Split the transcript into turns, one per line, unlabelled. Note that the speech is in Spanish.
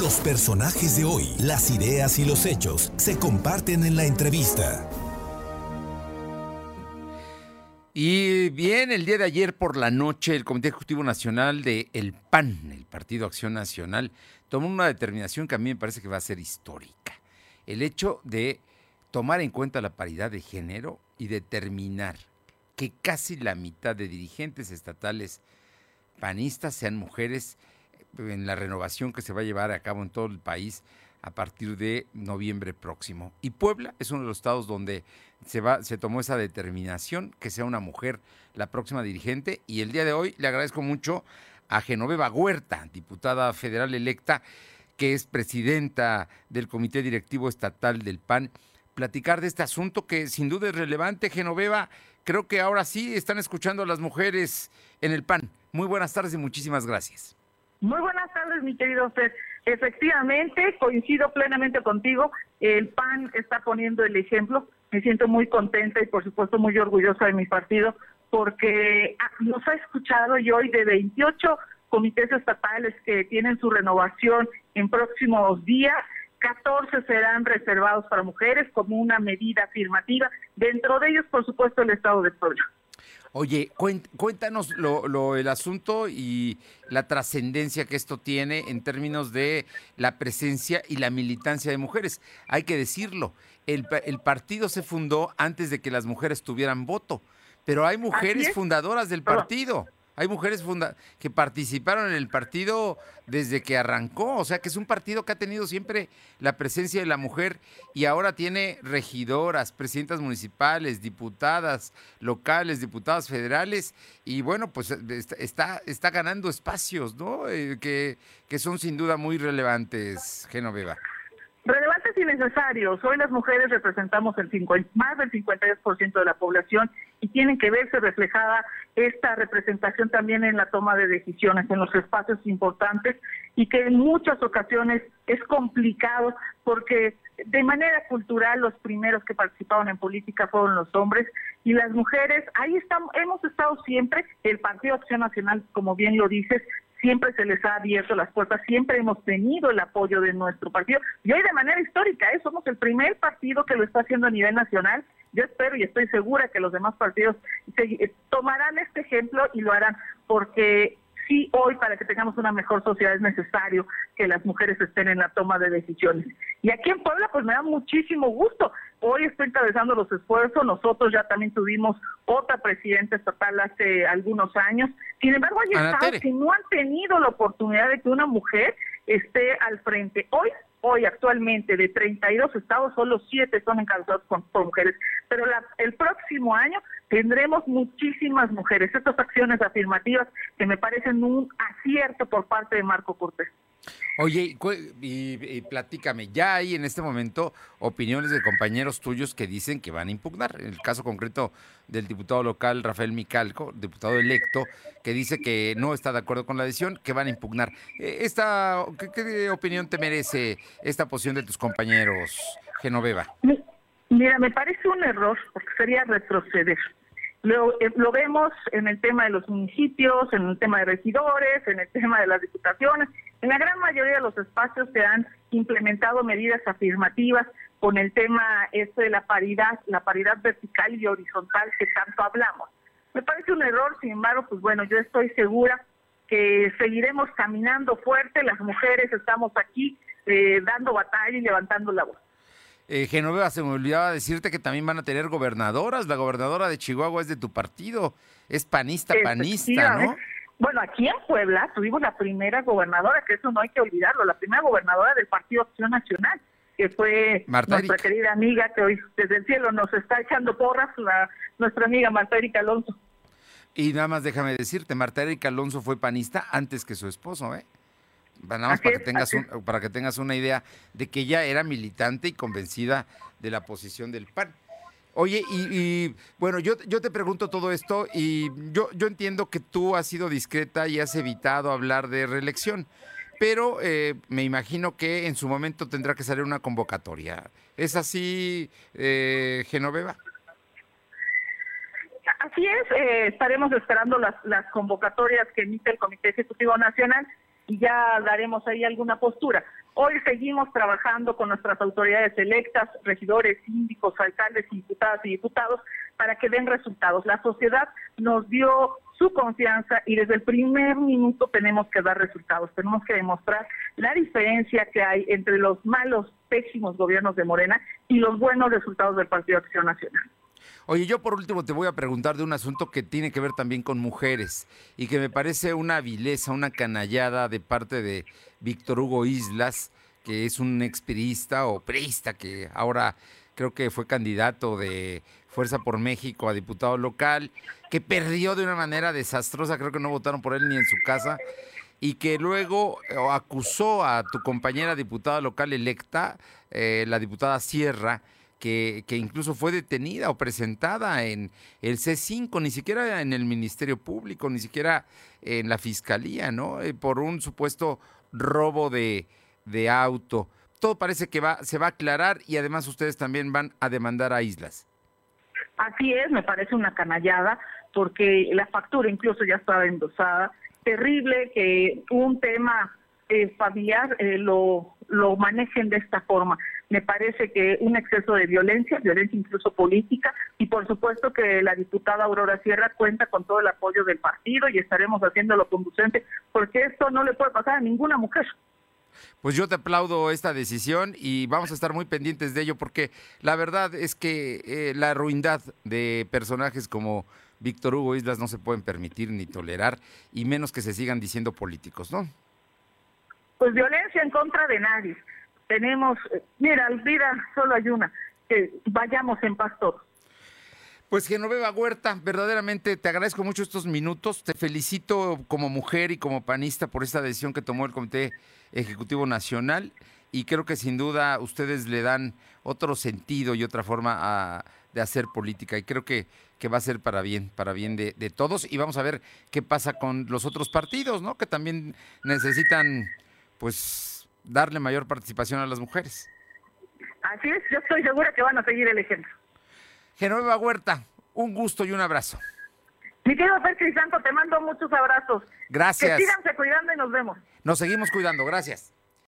Los personajes de hoy, las ideas y los hechos se comparten en la entrevista.
Y bien, el día de ayer por la noche, el Comité Ejecutivo Nacional de El PAN, el Partido Acción Nacional, tomó una determinación que a mí me parece que va a ser histórica. El hecho de tomar en cuenta la paridad de género y determinar que casi la mitad de dirigentes estatales panistas sean mujeres en la renovación que se va a llevar a cabo en todo el país a partir de noviembre próximo. Y Puebla es uno de los estados donde se, va, se tomó esa determinación que sea una mujer la próxima dirigente. Y el día de hoy le agradezco mucho a Genoveva Huerta, diputada federal electa, que es presidenta del Comité Directivo Estatal del PAN, platicar de este asunto que sin duda es relevante. Genoveva, creo que ahora sí están escuchando a las mujeres en el PAN. Muy buenas tardes y muchísimas gracias.
Muy buenas tardes, mi querido Fer. Efectivamente, coincido plenamente contigo. El PAN está poniendo el ejemplo. Me siento muy contenta y, por supuesto, muy orgullosa de mi partido porque ah, nos ha escuchado y hoy de 28 comités estatales que tienen su renovación en próximos días, 14 serán reservados para mujeres como una medida afirmativa. Dentro de ellos, por supuesto, el Estado de Puebla.
Oye, cuéntanos lo, el asunto y la trascendencia que esto tiene en términos de la presencia y la militancia de mujeres. Hay que decirlo, el, el partido se fundó antes de que las mujeres tuvieran voto, pero hay mujeres fundadoras del partido. Hay mujeres que participaron en el partido desde que arrancó, o sea que es un partido que ha tenido siempre la presencia de la mujer y ahora tiene regidoras, presidentas municipales, diputadas locales, diputadas federales y bueno, pues está, está ganando espacios, ¿no? Eh, que, que son sin duda muy relevantes, Genoveva.
Relevantes y necesarios. Hoy las mujeres representamos el 50, más del 52% de la población y tienen que verse reflejada esta representación también en la toma de decisiones, en los espacios importantes y que en muchas ocasiones es complicado porque de manera cultural los primeros que participaron en política fueron los hombres y las mujeres, ahí estamos, hemos estado siempre, el Partido Acción Nacional, como bien lo dices, siempre se les ha abierto las puertas, siempre hemos tenido el apoyo de nuestro partido y hoy de manera histórica, ¿eh? somos el primer partido que lo está haciendo a nivel nacional. Yo espero y estoy segura que los demás partidos eh, tomarán este ejemplo y lo harán porque sí hoy para que tengamos una mejor sociedad es necesario que las mujeres estén en la toma de decisiones. Y aquí en Puebla pues me da muchísimo gusto. Hoy estoy encabezando los esfuerzos, nosotros ya también tuvimos otra presidenta estatal hace algunos años. Sin embargo, hay estados que no han tenido la oportunidad de que una mujer esté al frente. Hoy hoy actualmente de 32 estados, solo 7 son encabezados por, mujeres, pero el próximo año tendremos muchísimas mujeres. Estas acciones afirmativas que me parecen un acierto por parte de Marco Cortés.
Oye, y, platícame, ya hay en este momento opiniones de compañeros tuyos que dicen que van a impugnar. En el caso concreto del diputado local Rafael Micalco, diputado electo, que dice que no está de acuerdo con la decisión, que van a impugnar. Eh, esta, ¿qué, opinión te merece esta posición de tus compañeros, Genoveva?
Mira, me parece un error porque sería retroceder. Eh, lo, vemos en el tema de los municipios, en el tema de regidores, en el tema de las diputaciones. En la gran mayoría de los espacios se han implementado medidas afirmativas con el tema este de la paridad, la paridad vertical y horizontal que tanto hablamos. Me parece un error, sin embargo, pues bueno, yo estoy segura que seguiremos caminando fuerte, las mujeres estamos aquí eh, dando batalla y levantando la voz.
Eh, Genoveva, se me olvidaba decirte que también van a tener gobernadoras. La gobernadora de Chihuahua es de tu partido. Es panista, panista, ¿no?
Bueno, aquí en Puebla tuvimos la primera gobernadora, que eso no hay que olvidarlo, la primera gobernadora del Partido Acción Nacional, que fue nuestra querida amiga que hoy desde el cielo nos está echando porras, la, nuestra amiga Marta Erika Alonso.
Y nada más déjame decirte, Marta Erika Alonso fue panista antes que su esposo, ¿eh? Nada más para que, tengas para que tengas una idea de que ella era militante y convencida de la posición del PAN. Oye, y, bueno, yo, yo te pregunto todo esto y yo, yo entiendo que tú has sido discreta y has evitado hablar de reelección, pero eh, me imagino que en su momento tendrá que salir una convocatoria. ¿Es así, eh, Genoveva?
Así es, eh, estaremos esperando las, las convocatorias que emite el Comité Ejecutivo Nacional y ya daremos ahí alguna postura. Hoy seguimos trabajando con nuestras autoridades electas, regidores, síndicos, alcaldes, diputadas y diputados para que den resultados. La sociedad nos dio su confianza y desde el primer minuto tenemos que dar resultados, tenemos que demostrar la diferencia que hay entre los malos, pésimos gobiernos de Morena y los buenos resultados del Partido Acción Nacional.
Oye, yo por último te voy a preguntar de un asunto que tiene que ver también con mujeres y que me parece una vileza, una canallada de parte de Víctor Hugo Islas, que es un expirista o priista que ahora creo que fue candidato de Fuerza por México a diputado local, que perdió de una manera desastrosa, creo que no votaron por él ni en su casa, y que luego eh, acusó a tu compañera diputada local electa, eh, la diputada Sierra, que, incluso fue detenida o presentada en el C5, ni siquiera en el Ministerio Público, ni siquiera en la Fiscalía, ¿no? Eh, por un supuesto robo de, de auto. Todo parece que va, se va a aclarar y además ustedes también van a demandar a Islas.
Así es, me parece una canallada porque la factura incluso ya estaba endosada. Terrible que un tema eh, familiar eh, lo, lo manejen de esta forma. Me parece que un exceso de violencia, violencia incluso política, y por supuesto que la diputada Aurora Sierra cuenta con todo el apoyo del partido y estaremos haciéndolo conducente, porque esto no le puede pasar a ninguna mujer.
Pues yo te aplaudo esta decisión y vamos a estar muy pendientes de ello porque la verdad es que eh, la ruindad de personajes como Víctor Hugo Islas no se pueden permitir ni tolerar y menos que se sigan diciendo políticos, ¿no?
Pues violencia en contra de nadie. Tenemos, mira, vida solo hay una, que vayamos en paz todos.
Pues Genoveva Huerta, verdaderamente te agradezco mucho estos minutos, te felicito como mujer y como panista por esta decisión que tomó el Comité Ejecutivo Nacional y creo que sin duda ustedes le dan otro sentido y otra forma de hacer política y creo que, que, va a ser para bien, para bien de, todos y vamos a ver qué pasa con los otros partidos, ¿no? Que también necesitan, pues, darle mayor participación a las mujeres.
Así es, yo estoy segura que van a seguir el ejemplo.
Genoveva Huerta, un gusto y un abrazo.
Mi querido Fer Crisanto, te mando muchos abrazos.
Gracias.
Que síganse cuidando y nos vemos.
Nos seguimos cuidando, gracias.